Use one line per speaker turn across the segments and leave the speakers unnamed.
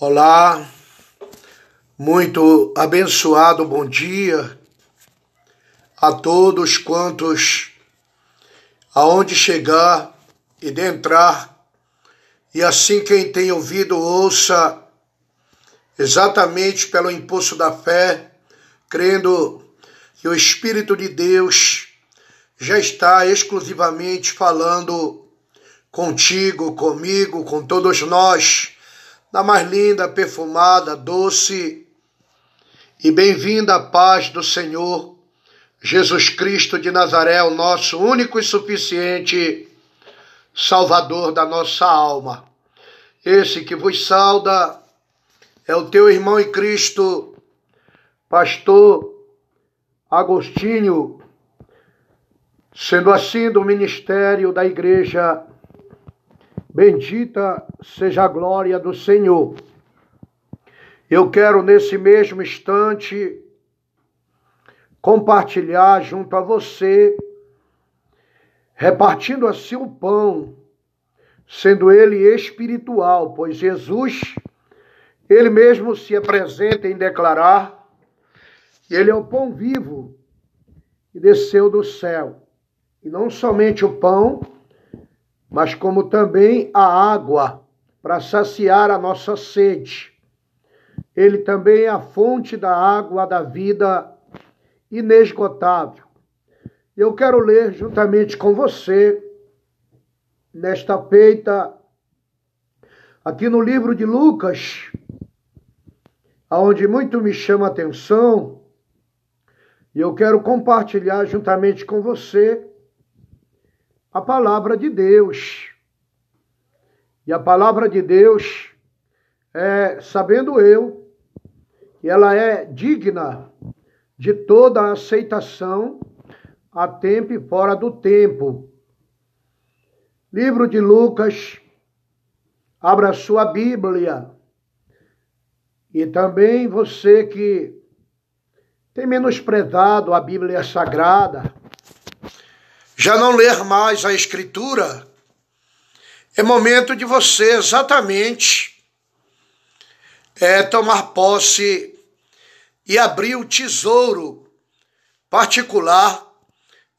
Olá, muito abençoado bom dia a todos quantos, aonde chegar e de entrar, e assim quem tem ouvido ouça exatamente pelo impulso da fé, crendo que o Espírito de Deus já está exclusivamente falando contigo, comigo, com todos nós da mais linda, perfumada, doce e bem-vinda paz do Senhor Jesus Cristo de Nazaré, o nosso único e suficiente Salvador da nossa alma. Esse que vos sauda é o teu irmão em Cristo, pastor Agostinho, sendo assim do ministério da Igreja Bendita seja a glória do Senhor. Eu quero nesse mesmo instante compartilhar junto a você, repartindo assim o pão, sendo ele espiritual, pois Jesus, ele mesmo se apresenta em declarar ele é o pão vivo que desceu do céu. E não somente o pão, mas como também a água para saciar a nossa sede. Ele também é a fonte da água da vida inesgotável. Eu quero ler juntamente com você, nesta feita, aqui no livro de Lucas, aonde muito me chama a atenção, e eu quero compartilhar juntamente com você a palavra de Deus. E a palavra de Deus, é, sabendo eu, que ela é digna de toda a aceitação, a tempo e fora do tempo. Livro de Lucas, abra sua Bíblia. E também você que tem menosprezado a Bíblia Sagrada, já não ler mais a Escritura, é momento de você exatamente é, tomar posse e abrir o tesouro particular,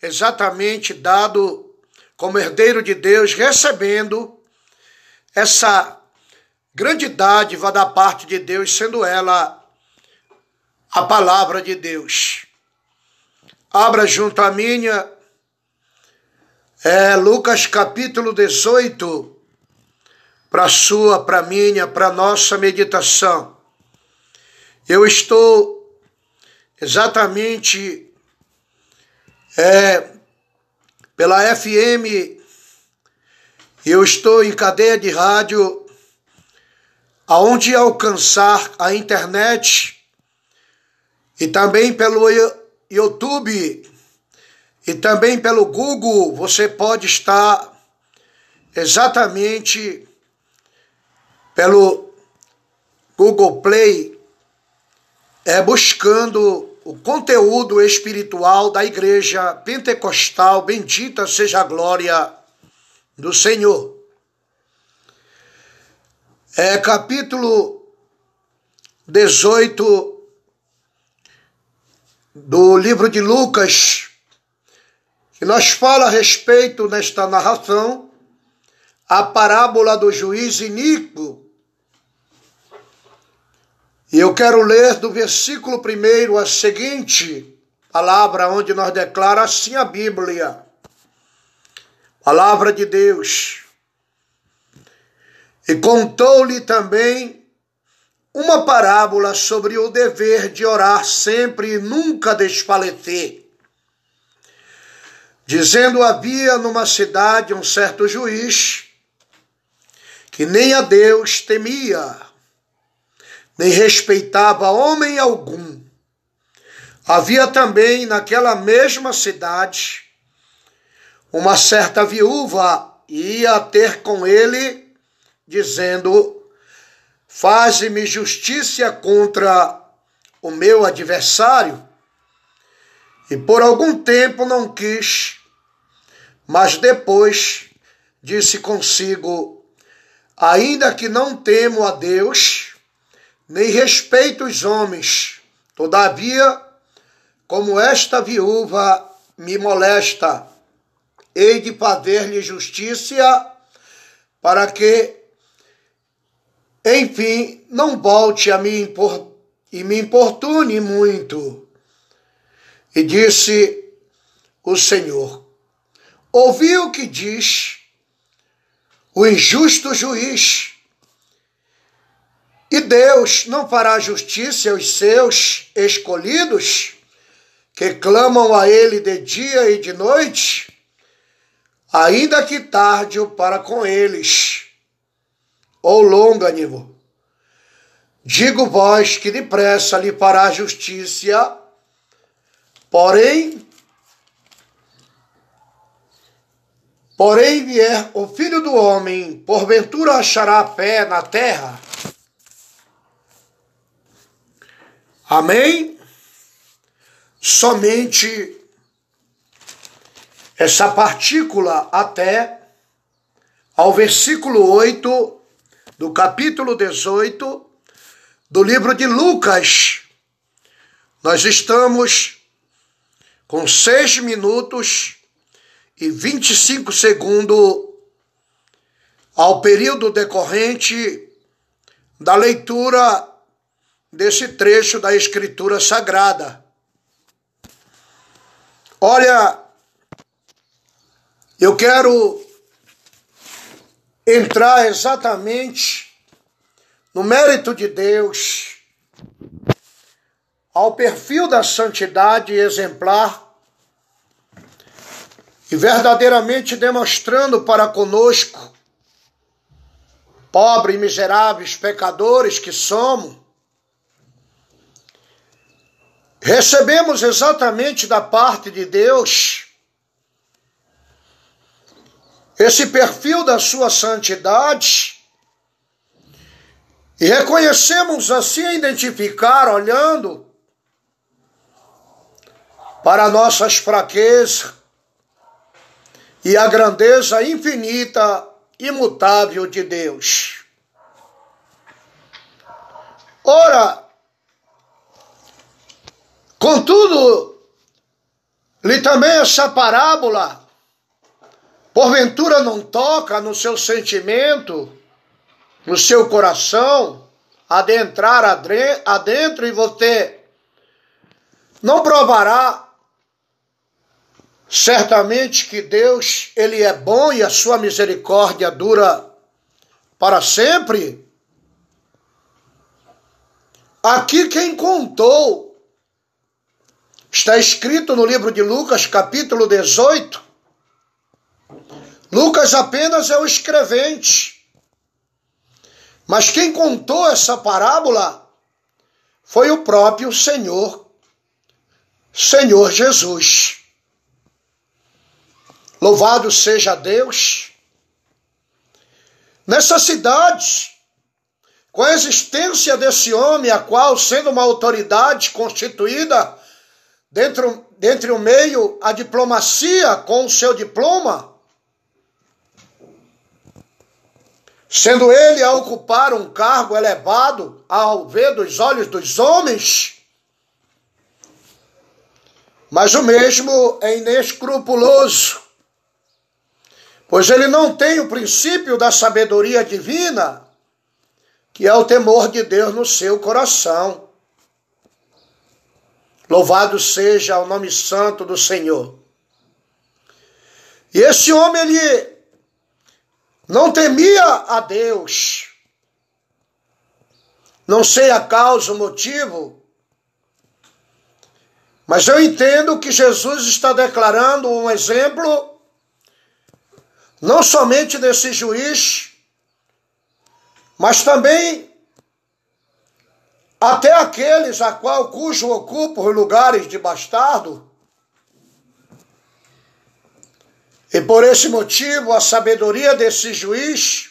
exatamente dado como herdeiro de Deus, recebendo essa grande dádiva da parte de Deus, sendo ela a palavra de Deus. Abra junto à minha é Lucas capítulo 18, para sua, para minha, para nossa meditação. Eu estou exatamente é, pela FM, eu estou em cadeia de rádio, aonde alcançar a internet e também pelo YouTube e também pelo Google você pode estar exatamente pelo Google Play é, buscando o conteúdo espiritual da igreja pentecostal. Bendita seja a glória do Senhor. É capítulo 18 do livro de Lucas que nós fala a respeito nesta narração a parábola do juiz iníquo. E eu quero ler do versículo primeiro a seguinte palavra, onde nós declara assim a Bíblia. Palavra de Deus. E contou-lhe também uma parábola sobre o dever de orar sempre e nunca desfalecer dizendo havia numa cidade um certo juiz que nem a Deus temia, nem respeitava homem algum. Havia também naquela mesma cidade uma certa viúva ia ter com ele, dizendo: Faze-me justiça contra o meu adversário. E por algum tempo não quis mas depois disse consigo: Ainda que não temo a Deus, nem respeito os homens. Todavia, como esta viúva me molesta, hei de fazer-lhe justiça para que, enfim, não volte a me e me importune muito. E disse o Senhor: Ouvi o que diz o injusto juiz. E Deus não fará justiça aos seus escolhidos, que clamam a Ele de dia e de noite? ainda que tarde para com eles, ou longa-nível. Digo vós que depressa lhe fará justiça, porém, porém vier o filho do homem, porventura achará pé na terra? Amém? Somente essa partícula até ao versículo 8 do capítulo 18 do livro de Lucas. Nós estamos com seis minutos e 25 segundos ao período decorrente da leitura desse trecho da Escritura Sagrada. Olha eu quero entrar exatamente no mérito de Deus, ao perfil da santidade exemplar e verdadeiramente demonstrando para conosco, pobres miseráveis pecadores que somos, recebemos exatamente da parte de Deus esse perfil da sua santidade e reconhecemos assim identificar, olhando para nossas fraquezas e a grandeza infinita, imutável de Deus. Ora, contudo, lhe também essa parábola porventura não toca no seu sentimento, no seu coração, adentrar adentro e você não provará certamente que Deus, ele é bom e a sua misericórdia dura para sempre? Aqui quem contou está escrito no livro de Lucas, capítulo 18, Lucas apenas é o escrevente. Mas quem contou essa parábola foi o próprio Senhor, Senhor Jesus. Louvado seja Deus. Nessa cidade, com a existência desse homem, a qual, sendo uma autoridade constituída dentro, dentro o meio, a diplomacia com o seu diploma, sendo ele a ocupar um cargo elevado ao ver dos olhos dos homens, mas o mesmo é inescrupuloso, pois ele não tem o princípio da sabedoria divina, que é o temor de Deus no seu coração. Louvado seja o nome santo do Senhor. E esse homem, ele não temia a Deus. Não sei a causa, o motivo, mas eu entendo que Jesus está declarando um exemplo, não somente desse juiz, mas também até aqueles a qual cujo ocupam os lugares de bastardo, E por esse motivo, a sabedoria desse juiz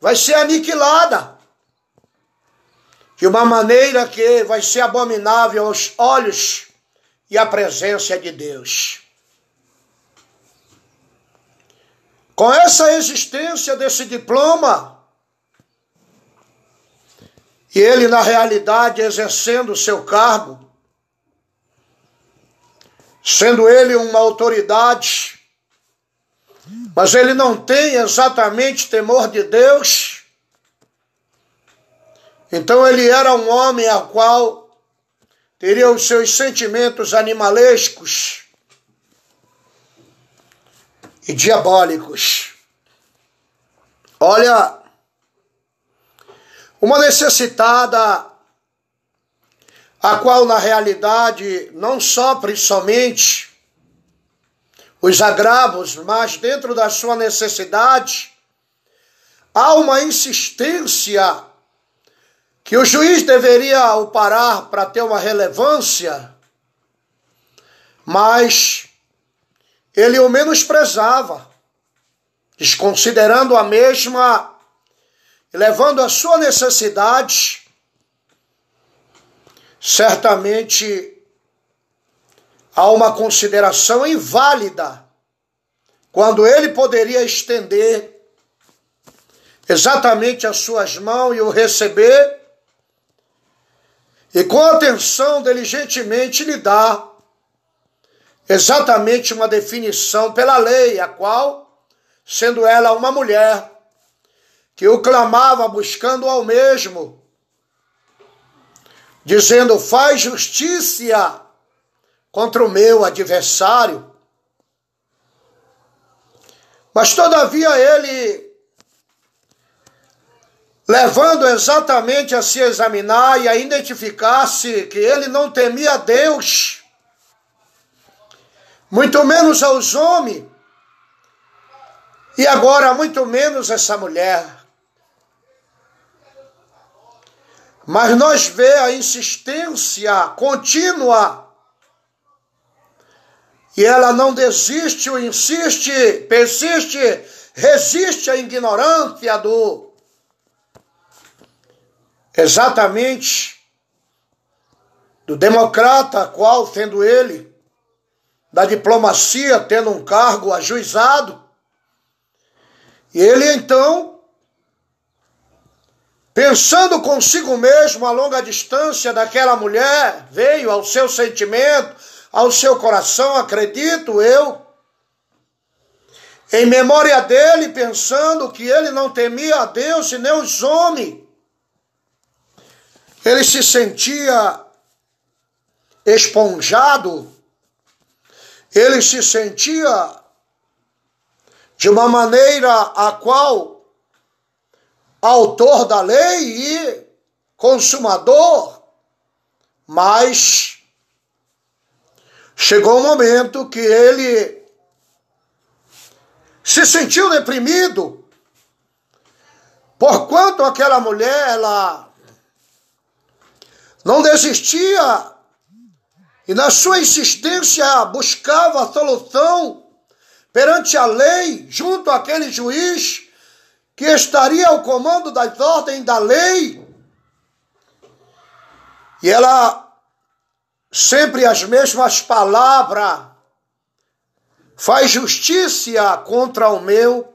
vai ser aniquilada. De uma maneira que vai ser abominável aos olhos e à presença de Deus. Com essa existência desse diploma, E ele, na realidade, exercendo o seu cargo, sendo ele uma autoridade, mas ele não tem exatamente temor de Deus, então ele era um homem ao qual teria os seus sentimentos animalescos e diabólicos. Olha, uma necessitada a qual na realidade não sofre somente os agravos, mas dentro da sua necessidade há uma insistência que o juiz deveria o parar para ter uma relevância, mas ele o menosprezava, desconsiderando a mesma levando a sua necessidade. Certamente há uma consideração inválida quando ele poderia estender exatamente as suas mãos e o receber e com atenção diligentemente lhe dar exatamente uma definição pela lei, a qual, sendo ela uma mulher que o clamava buscando ao mesmo, dizendo: Faz justiça contra o meu adversário. Mas todavia ele, levando exatamente a se examinar e a identificar-se que ele não temia Deus, muito menos aos homens, e agora muito menos essa mulher. Mas nós vê a insistência contínua e ela não desiste ou insiste, persiste, resiste à ignorância do exatamente do democrata, qual sendo ele da diplomacia, tendo um cargo ajuizado. E ele então Pensando consigo mesmo a longa distância daquela mulher, veio ao seu sentimento, ao seu coração, acredito eu, em memória dele, pensando que ele não temia a Deus e nem os homens. Ele se sentia esponjado, ele se sentia de uma maneira a qual autor da lei e consumador, mas chegou um momento que ele se sentiu deprimido, porquanto aquela mulher ela não desistia e na sua insistência buscava a solução perante a lei junto àquele juiz que estaria ao comando das ordens da lei. E ela, sempre as mesmas palavras, faz justiça contra o meu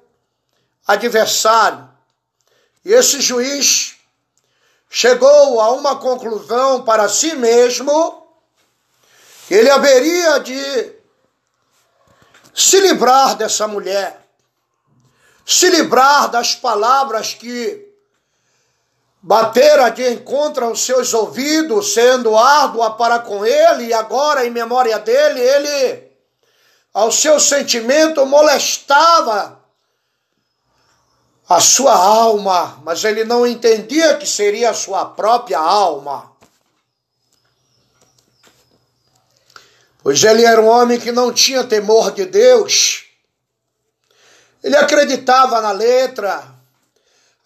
adversário. E esse juiz chegou a uma conclusão para si mesmo ele haveria de se livrar dessa mulher se livrar das palavras que bateram de encontro aos seus ouvidos, sendo árdua para com ele, e agora, em memória dele, ele, ao seu sentimento, molestava a sua alma, mas ele não entendia que seria a sua própria alma. Pois ele era um homem que não tinha temor de Deus ele acreditava na letra,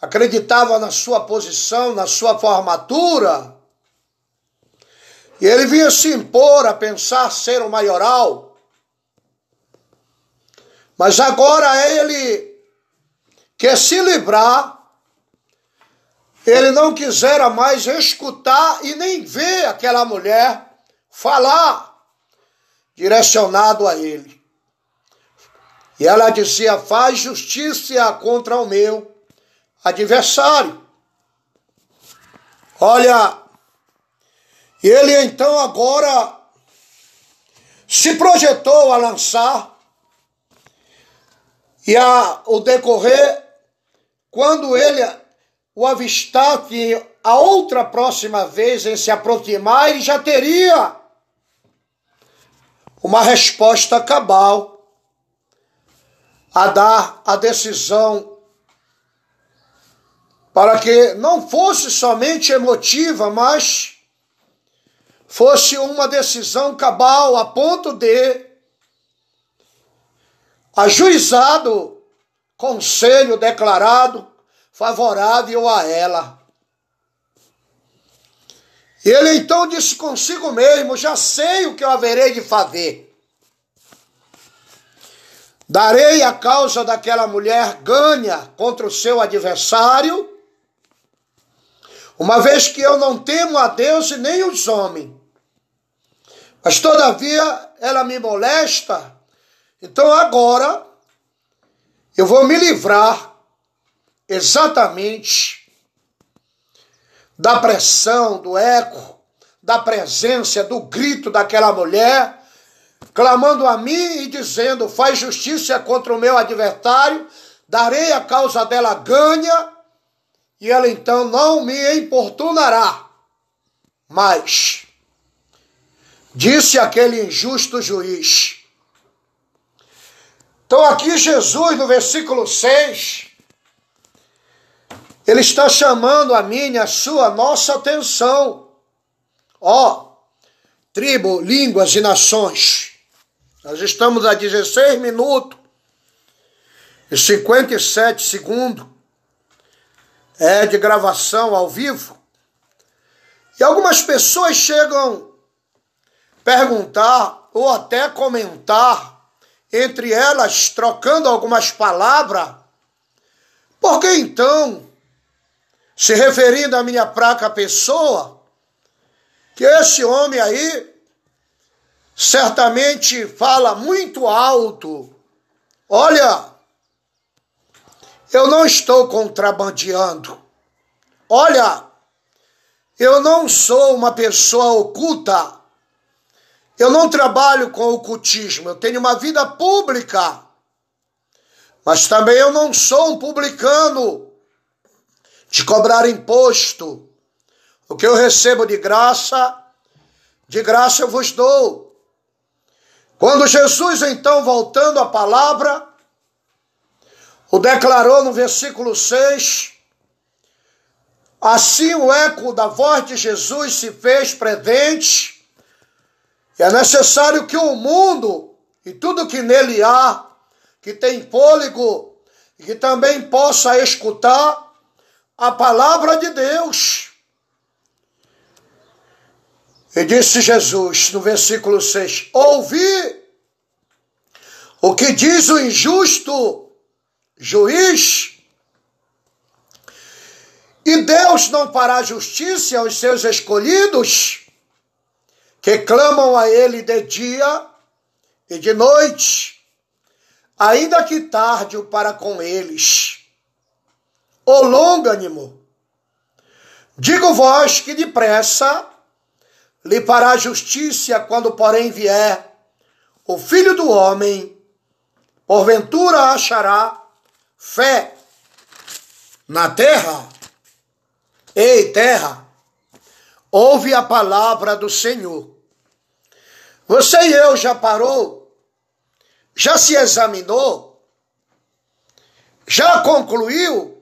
acreditava na sua posição, na sua formatura. E ele vinha se impor a pensar ser o maioral. Mas agora ele quer se livrar, ele não quisera mais escutar e nem ver aquela mulher falar direcionado a ele. E ela dizia: faz justiça contra o meu adversário. Olha, ele então agora se projetou a lançar e a, o decorrer, quando ele o avistar que a outra próxima vez em se aproximar, ele já teria uma resposta cabal a dar a decisão para que não fosse somente emotiva, mas fosse uma decisão cabal a ponto de ajuizado conselho declarado favorável a ela. Ele então disse consigo mesmo: Já sei o que eu haverei de fazer. Darei a causa daquela mulher ganha contra o seu adversário, uma vez que eu não temo a Deus e nem os homens. Mas todavia ela me molesta, então agora eu vou me livrar exatamente da pressão, do eco, da presença, do grito daquela mulher, clamando a mim e dizendo: Faz justiça contra o meu adversário, darei a causa dela ganha, e ela então não me importunará. Mas, disse aquele injusto juiz. Então, aqui Jesus, no versículo 6, ele está chamando a minha, a sua, a nossa atenção. Ó, tribo, línguas e nações. Nós estamos a 16 minutos e 57 segundos é de gravação ao vivo. E algumas pessoas chegam perguntar ou até comentar entre elas trocando algumas palavras. Por que então se referindo à minha fraca pessoa, que esse homem aí certamente fala muito alto. Olha, eu não estou contrabandeando. Olha, eu não sou uma pessoa oculta. Eu não trabalho com ocultismo. Eu tenho uma vida pública. Mas também eu não sou um publicano de cobrar imposto. O que eu recebo de graça, de graça eu vos dou. Quando Jesus, então, voltando à palavra, o declarou no versículo 6, assim o eco da voz de Jesus se fez presente, e é necessário que o mundo e tudo que nele há, que tem fôlego e que também possa escutar, a palavra de Deus. E disse Jesus no versículo 6: Ouvi o que diz o injusto juiz. E Deus não fará justiça aos seus escolhidos, que clamam a Ele de dia e de noite, ainda que tarde para com eles o longânimo. Digo vós que depressa lhe fará justiça quando, porém, vier o filho do homem, porventura achará fé na terra. Ei, terra, ouve a palavra do Senhor. Você e eu já parou? Já se examinou? Já concluiu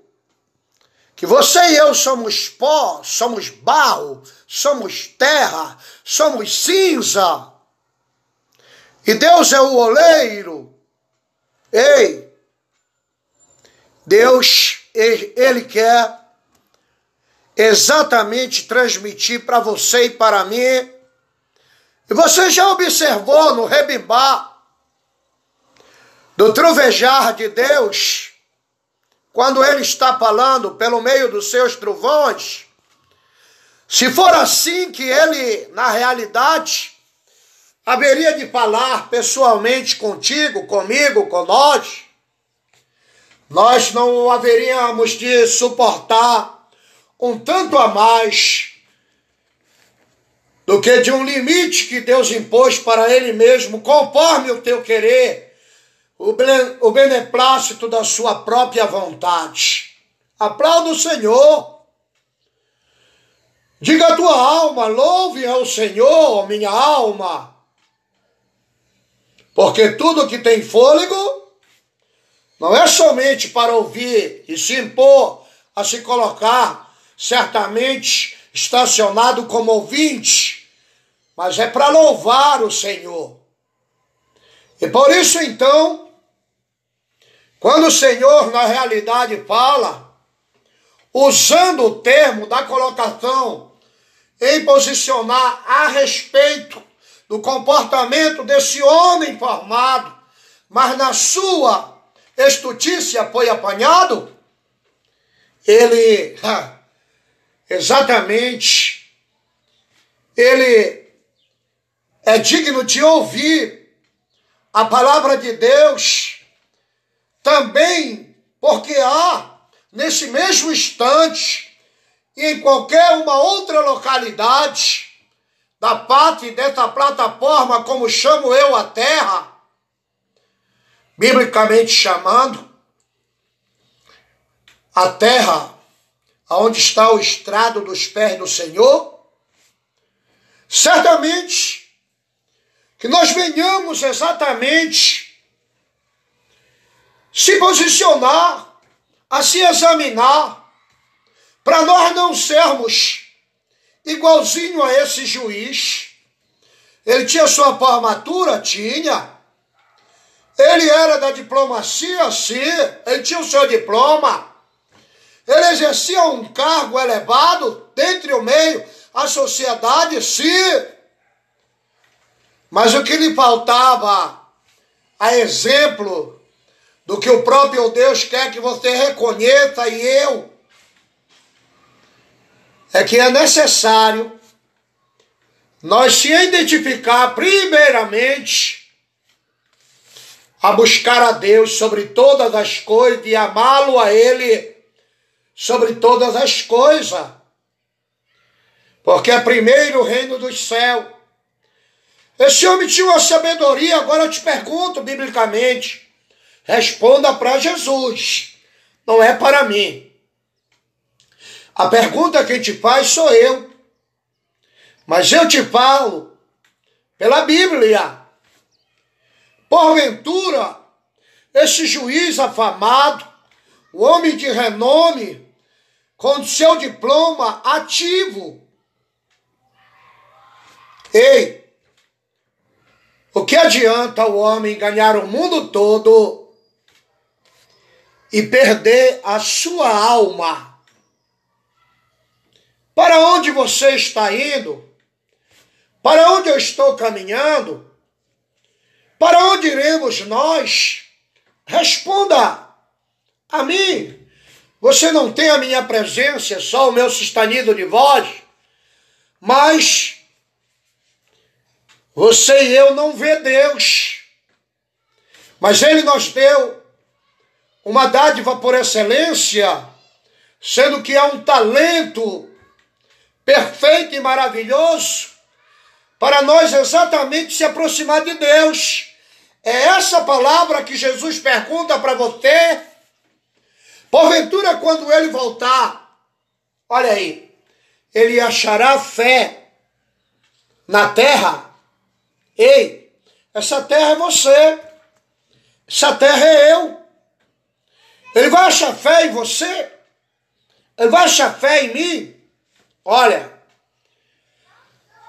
que você e eu somos pó, somos barro, somos terra, somos cinza. E Deus é o oleiro. Ei, Deus, Ele quer exatamente transmitir para você e para mim. E você já observou no rebimbar do trovejar de Deus quando ele está falando pelo meio dos seus trovões, se for assim que ele, na realidade, haveria de falar pessoalmente contigo, comigo, com nós, nós não haveríamos de suportar um tanto a mais do que de um limite que Deus impôs para Ele mesmo, conforme o teu querer, o beneplácito da sua própria vontade. Aplauda o Senhor. Diga a tua alma, louve ao Senhor, minha alma. Porque tudo que tem fôlego não é somente para ouvir e se impor a se colocar certamente estacionado como ouvinte, mas é para louvar o Senhor. E por isso então, quando o Senhor na realidade fala, usando o termo da colocação em posicionar a respeito do comportamento desse homem formado, mas na sua estutícia foi apanhado, ele exatamente ele é digno de ouvir a palavra de Deus também porque há nesse mesmo instante e em qualquer uma outra localidade da parte dessa plataforma, como chamo eu a terra, biblicamente chamando, a terra onde está o estrado dos pés do Senhor, certamente que nós venhamos exatamente se posicionar, a se examinar, para nós não sermos igualzinho a esse juiz. Ele tinha sua formatura? Tinha. Ele era da diplomacia? Sim. Ele tinha o seu diploma. Ele exercia um cargo elevado dentre o meio, a sociedade? Sim. Mas o que lhe faltava, a exemplo do que o próprio Deus quer que você reconheça e eu, é que é necessário nós se identificar primeiramente a buscar a Deus sobre todas as coisas e amá-lo a Ele sobre todas as coisas. Porque é primeiro o reino dos céus. Esse homem tinha uma sabedoria, agora eu te pergunto biblicamente. Responda para Jesus, não é para mim. A pergunta que te faz sou eu. Mas eu te falo pela Bíblia. Porventura, esse juiz afamado, o homem de renome, com seu diploma ativo. Ei, o que adianta o homem ganhar o mundo todo e perder a sua alma? Para onde você está indo? Para onde eu estou caminhando? Para onde iremos nós? Responda a mim. Você não tem a minha presença, só o meu sustenido de voz, mas você e eu não vê Deus. Mas Ele nos deu uma dádiva por excelência, sendo que é um talento perfeito e maravilhoso para nós exatamente se aproximar de Deus. É essa palavra que Jesus pergunta para você. Porventura, quando ele voltar, olha aí, ele achará fé na terra. Ei, essa terra é você, essa terra é eu. Ele vai achar fé em você? Ele vai achar fé em mim? Olha,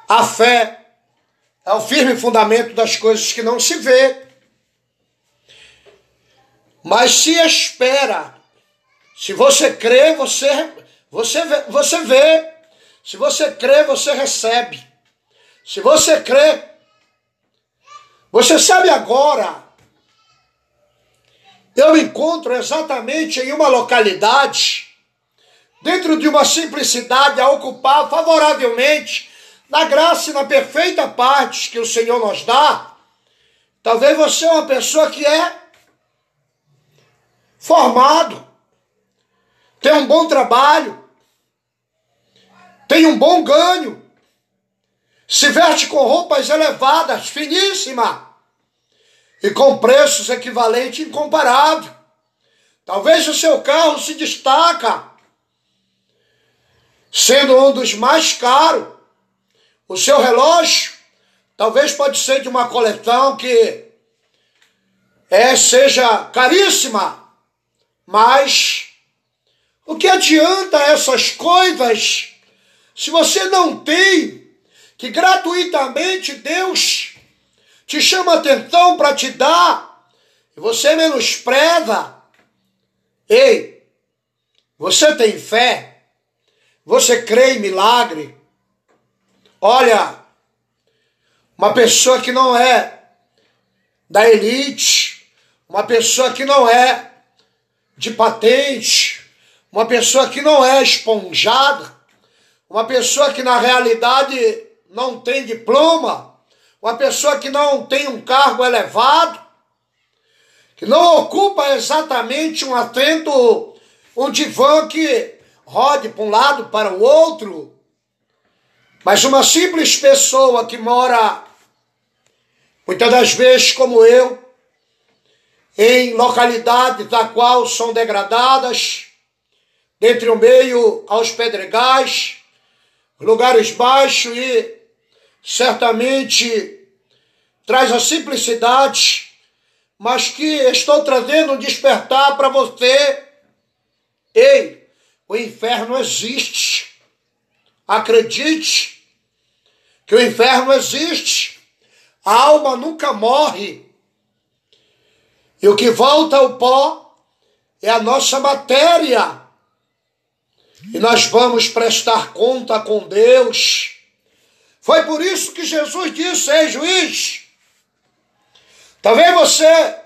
a fé é o firme fundamento das coisas que não se vê, mas se espera. Se você crê, você, você, vê, você vê. Se você crê, você recebe. Se você crê, você sabe agora. Eu encontro exatamente em uma localidade dentro de uma simplicidade, a ocupar favoravelmente na graça e na perfeita parte que o Senhor nos dá. Talvez você é uma pessoa que é formado, tem um bom trabalho, tem um bom ganho, se veste com roupas elevadas, finíssima, e com preços equivalentes incomparável. Talvez o seu carro se destaca, sendo um dos mais caros. O seu relógio talvez pode ser de uma coleção que é seja caríssima, mas o que adianta essas coisas se você não tem que gratuitamente Deus te chama atenção para te dar e você menospreza? Ei, você tem fé? Você crê em milagre? Olha, uma pessoa que não é da elite, uma pessoa que não é de patente, uma pessoa que não é esponjada, uma pessoa que na realidade não tem diploma, uma pessoa que não tem um cargo elevado, que não ocupa exatamente um atento, um divã que rode para um lado para o outro, mas uma simples pessoa que mora, muitas das vezes como eu, em localidades da qual são degradadas, dentre o meio aos pedregais, lugares baixos e certamente traz a simplicidade, mas que estou trazendo um despertar para você. Ei, o inferno existe. Acredite que o inferno existe. A alma nunca morre. E o que volta ao pó é a nossa matéria. E nós vamos prestar conta com Deus. Foi por isso que Jesus disse: Ei, juiz, talvez você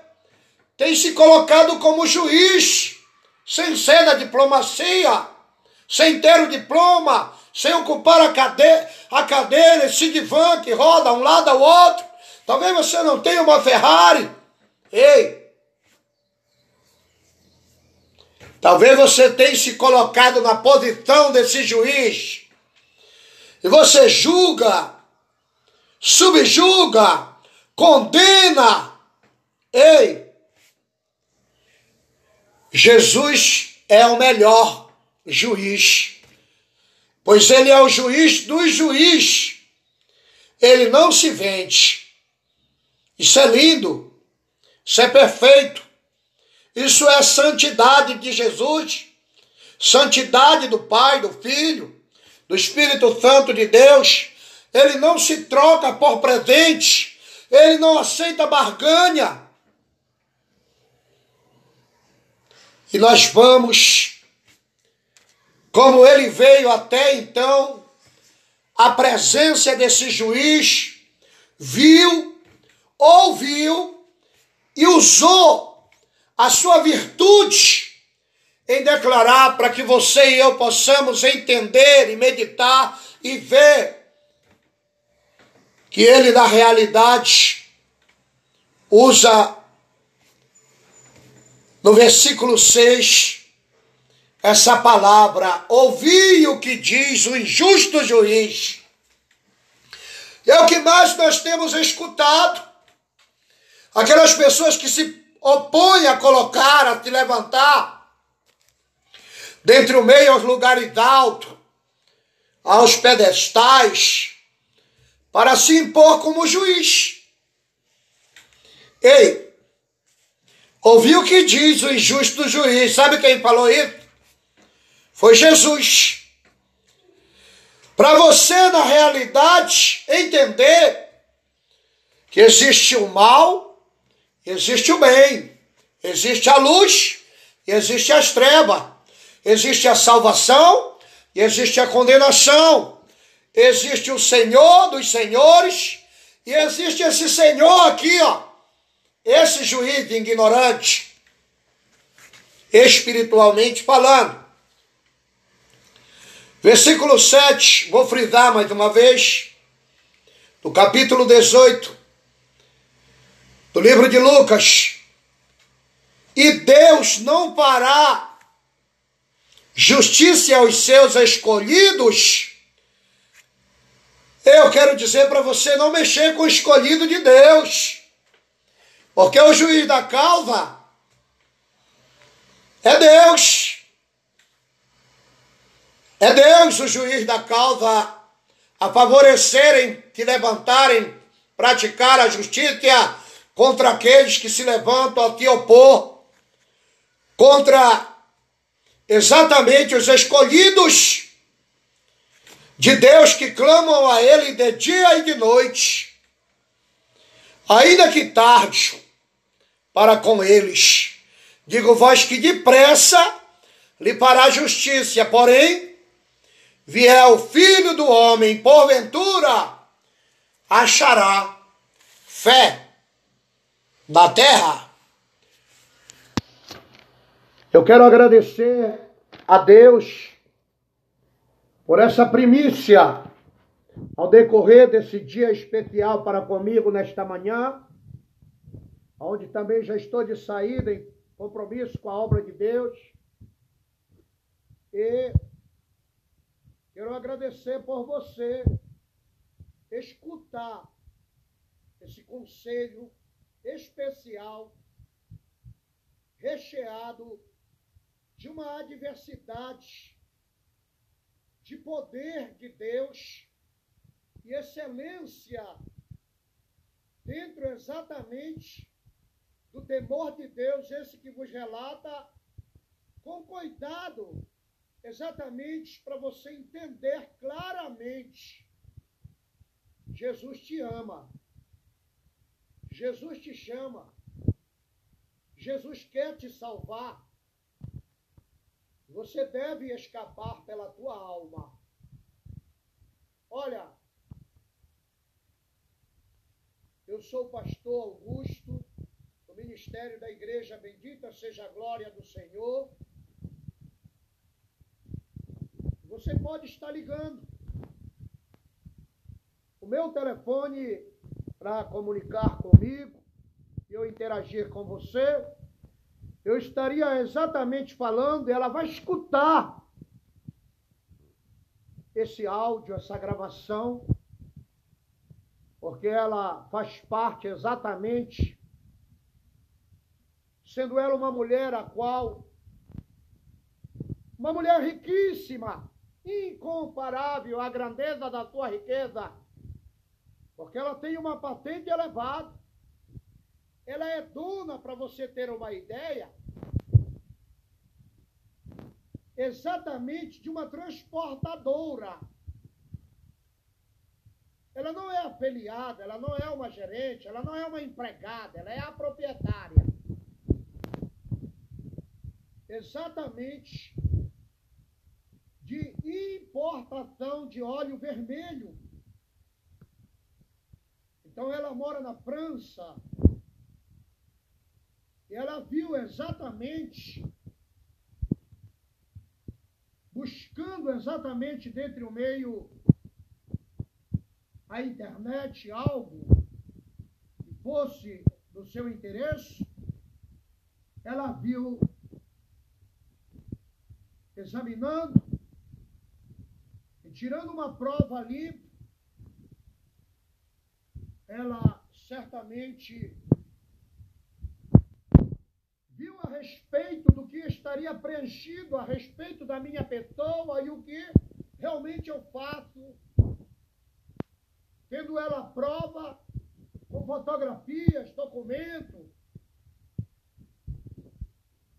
tenha se colocado como juiz, sem ser da diplomacia, sem ter o diploma, sem ocupar a cadeira, a cadeira, esse divã que roda um lado ao outro. Talvez você não tenha uma Ferrari. Ei, Talvez você tenha se colocado na posição desse juiz e você julga, subjuga, condena. Ei, Jesus é o melhor juiz, pois ele é o juiz dos juízes. Ele não se vende. Isso é lindo, isso é perfeito. Isso é santidade de Jesus, santidade do Pai, do Filho, do Espírito Santo de Deus. Ele não se troca por presente, ele não aceita barganha. E nós vamos, como ele veio até então, a presença desse juiz, viu, ouviu e usou a sua virtude em declarar para que você e eu possamos entender e meditar e ver que ele na realidade usa no versículo 6 essa palavra: ouvi o que diz o injusto juiz. É o que mais nós temos escutado. Aquelas pessoas que se opõe a colocar, a te levantar, dentre o meio aos lugares altos, aos pedestais, para se impor como juiz. Ei, ouviu o que diz o injusto juiz? Sabe quem falou isso? Foi Jesus. Para você, na realidade, entender que existe o mal Existe o bem, existe a luz, existe as trevas, existe a salvação e existe a condenação. Existe o Senhor dos senhores e existe esse Senhor aqui, ó, esse juiz ignorante, espiritualmente falando. Versículo 7, vou frisar mais uma vez, no capítulo 18 do livro de Lucas. E Deus não fará justiça aos seus escolhidos Eu quero dizer para você não mexer com o escolhido de Deus. Porque o juiz da causa é Deus. É Deus o juiz da causa a favorecerem, te levantarem, praticar a justiça contra aqueles que se levantam a te opor, contra exatamente os escolhidos de Deus que clamam a Ele de dia e de noite, ainda que tarde, para com eles. Digo vós que depressa lhe fará a justiça, porém, vier o filho do homem, porventura, achará fé na terra. Eu quero agradecer a Deus por essa primícia ao decorrer desse dia especial para comigo nesta manhã, onde também já estou de saída em compromisso com a obra de Deus. E quero agradecer por você escutar esse conselho especial, recheado de uma adversidade de poder de Deus e excelência dentro exatamente do temor de Deus, esse que vos relata, com cuidado, exatamente para você entender claramente. Jesus te ama. Jesus te chama. Jesus quer te salvar. Você deve escapar pela tua alma. Olha, eu sou o pastor Augusto, do Ministério da Igreja Bendita Seja a Glória do Senhor. Você pode estar ligando. O meu telefone para comunicar comigo e eu interagir com você eu estaria exatamente falando, ela vai escutar esse áudio, essa gravação, porque ela faz parte exatamente, sendo ela uma mulher a qual, uma mulher riquíssima, incomparável à grandeza da sua riqueza, porque ela tem uma patente elevada ela é dona, para você ter uma ideia, exatamente de uma transportadora. Ela não é afiliada, ela não é uma gerente, ela não é uma empregada, ela é a proprietária. Exatamente de importação de óleo vermelho. Então ela mora na França, ela viu exatamente, buscando exatamente dentro do meio a internet algo que fosse do seu interesse, ela viu examinando e tirando uma prova ali, ela certamente respeito do que estaria preenchido a respeito da minha pessoa e o que realmente eu faço, tendo ela prova com fotografias, documentos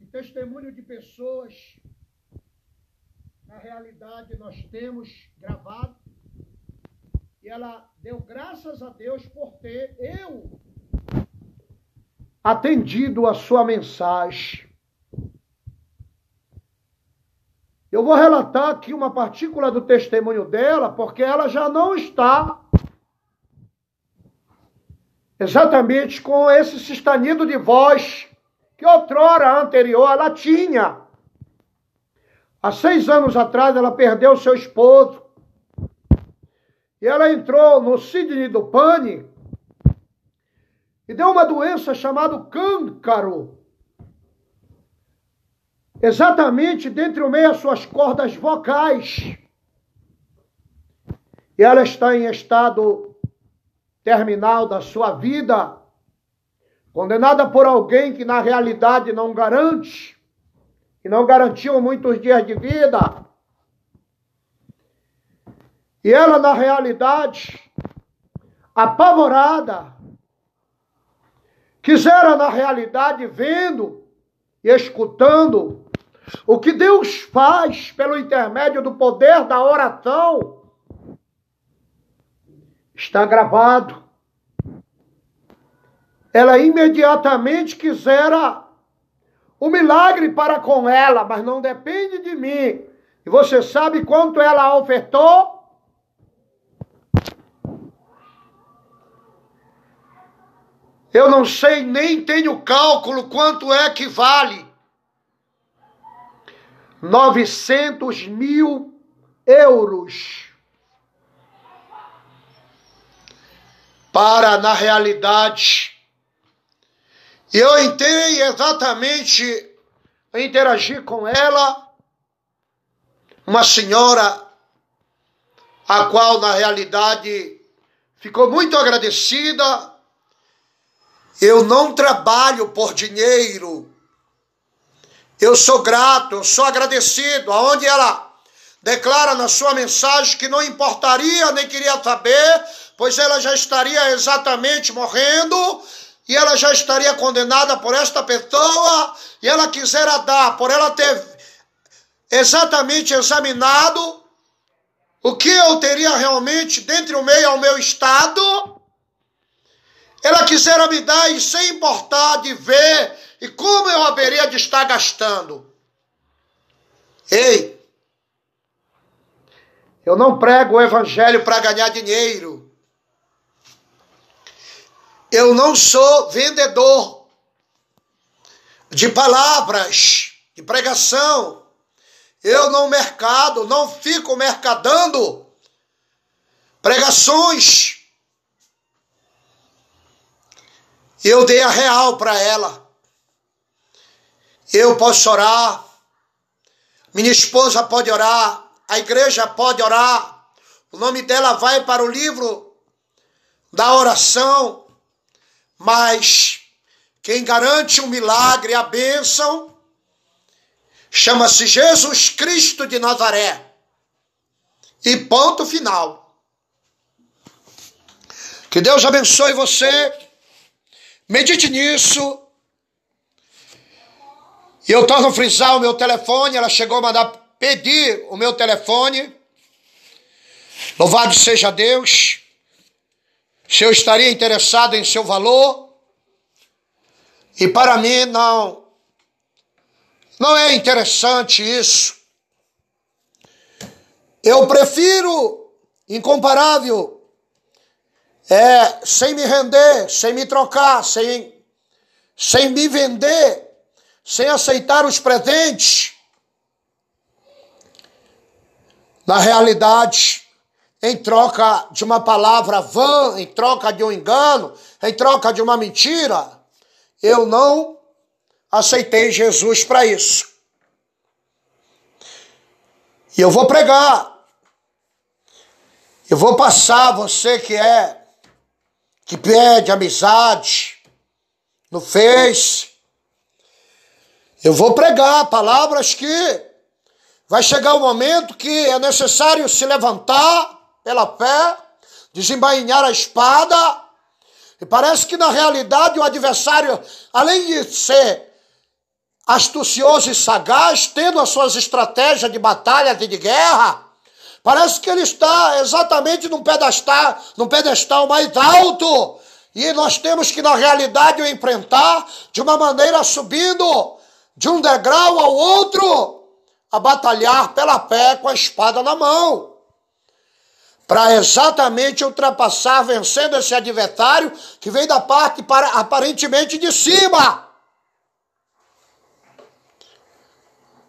e testemunho de pessoas. Na realidade, nós temos gravado. E ela deu graças a Deus por ter eu atendido a sua mensagem. Eu vou relatar aqui uma partícula do testemunho dela, porque ela já não está exatamente com esse sistanido de voz que outrora anterior ela tinha. Há seis anos atrás ela perdeu seu esposo. E ela entrou no Sidney do Pânico e deu uma doença chamada câncaro. Exatamente dentro o meio as suas cordas vocais. e ela está em estado terminal da sua vida, condenada por alguém que na realidade não garante, e não garantiu muitos dias de vida. E ela, na realidade, apavorada, quisera, na realidade, vendo e escutando o que Deus faz pelo intermédio do poder da oração, está gravado. Ela imediatamente quisera o milagre para com ela, mas não depende de mim. E você sabe quanto ela ofertou? Eu não sei, nem tenho cálculo quanto é que vale. 900 mil euros. Para, na realidade, eu entrei exatamente a interagir com ela, uma senhora, a qual, na realidade, ficou muito agradecida eu não trabalho por dinheiro. Eu sou grato, eu sou agradecido. Aonde ela declara na sua mensagem que não importaria nem queria saber, pois ela já estaria exatamente morrendo e ela já estaria condenada por esta pessoa e ela quisera dar, por ela ter exatamente examinado o que eu teria realmente dentro do meio ao meu estado ela quisera me dar e sem importar de ver e como eu haveria de estar gastando. Ei, eu não prego o evangelho para ganhar dinheiro. Eu não sou vendedor de palavras, de pregação. Eu não mercado, não fico mercadando pregações. Eu dei a real para ela. Eu posso orar. Minha esposa pode orar. A igreja pode orar. O nome dela vai para o livro da oração. Mas quem garante o um milagre, a bênção, chama-se Jesus Cristo de Nazaré. E ponto final. Que Deus abençoe você. Medite nisso. E eu torno a frisar o meu telefone. Ela chegou a mandar pedir o meu telefone. Louvado seja Deus. Se eu estaria interessado em seu valor. E para mim não não é interessante isso. Eu prefiro incomparável é, sem me render, sem me trocar, sem, sem me vender, sem aceitar os presentes. Na realidade, em troca de uma palavra vã, em troca de um engano, em troca de uma mentira, eu não aceitei Jesus para isso. E eu vou pregar. Eu vou passar você que é que pede amizade no Face. Eu vou pregar palavras que vai chegar o momento que é necessário se levantar pela fé, desembainhar a espada. E parece que na realidade o adversário, além de ser astucioso e sagaz, tendo as suas estratégias de batalha e de guerra, Parece que ele está exatamente num pedestal, num pedestal mais alto. E nós temos que, na realidade, o enfrentar de uma maneira subindo de um degrau ao outro, a batalhar pela pé com a espada na mão. Para exatamente ultrapassar, vencendo esse adversário que vem da parte para, aparentemente de cima.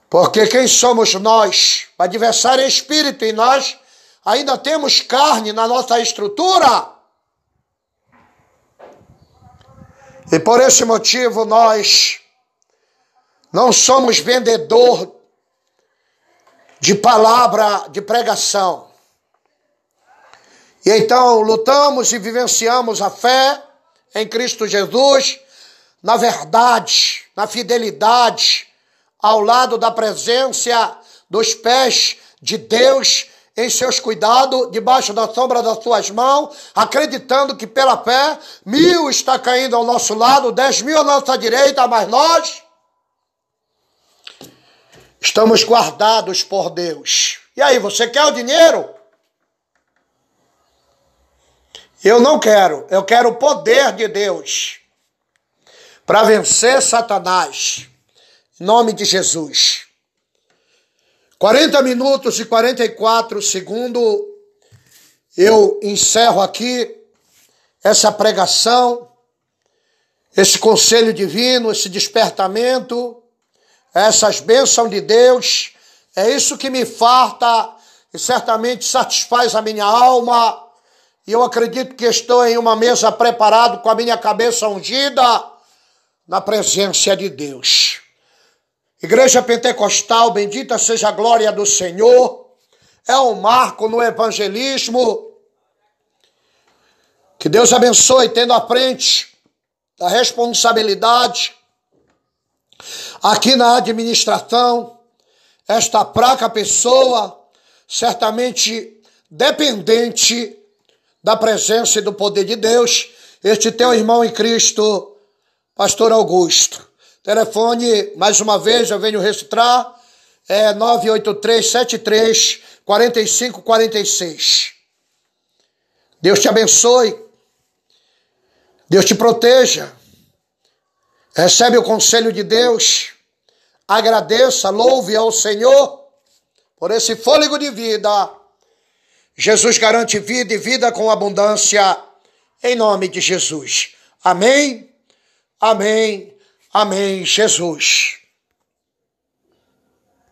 Porque quem somos nós? O adversário é espírito e nós ainda temos carne na nossa estrutura. E por esse motivo nós não somos vendedor de palavra de pregação. E então lutamos e vivenciamos a fé em Cristo Jesus, na verdade, na fidelidade, ao lado da presença dos pés de Deus em seus cuidados, debaixo da sombra das suas mãos, acreditando que pela fé, mil está caindo ao nosso lado, dez mil à nossa direita, mas nós estamos guardados por Deus. E aí, você quer o dinheiro? Eu não quero, eu quero o poder de Deus para vencer Satanás. Nome de Jesus. 40 minutos e 44 segundos, eu encerro aqui essa pregação, esse conselho divino, esse despertamento, essas bênçãos de Deus. É isso que me farta e certamente satisfaz a minha alma. E eu acredito que estou em uma mesa preparado com a minha cabeça ungida na presença de Deus. Igreja Pentecostal, bendita seja a glória do Senhor. É um marco no evangelismo. Que Deus abençoe, tendo a frente da responsabilidade aqui na administração, esta praca pessoa, certamente dependente da presença e do poder de Deus, este teu irmão em Cristo, Pastor Augusto. Telefone, mais uma vez, eu venho registrar, é 98373 4546. Deus te abençoe. Deus te proteja. Recebe o conselho de Deus. Agradeça, louve ao Senhor por esse fôlego de vida. Jesus garante vida e vida com abundância. Em nome de Jesus. Amém. Amém. Amém, Jesus.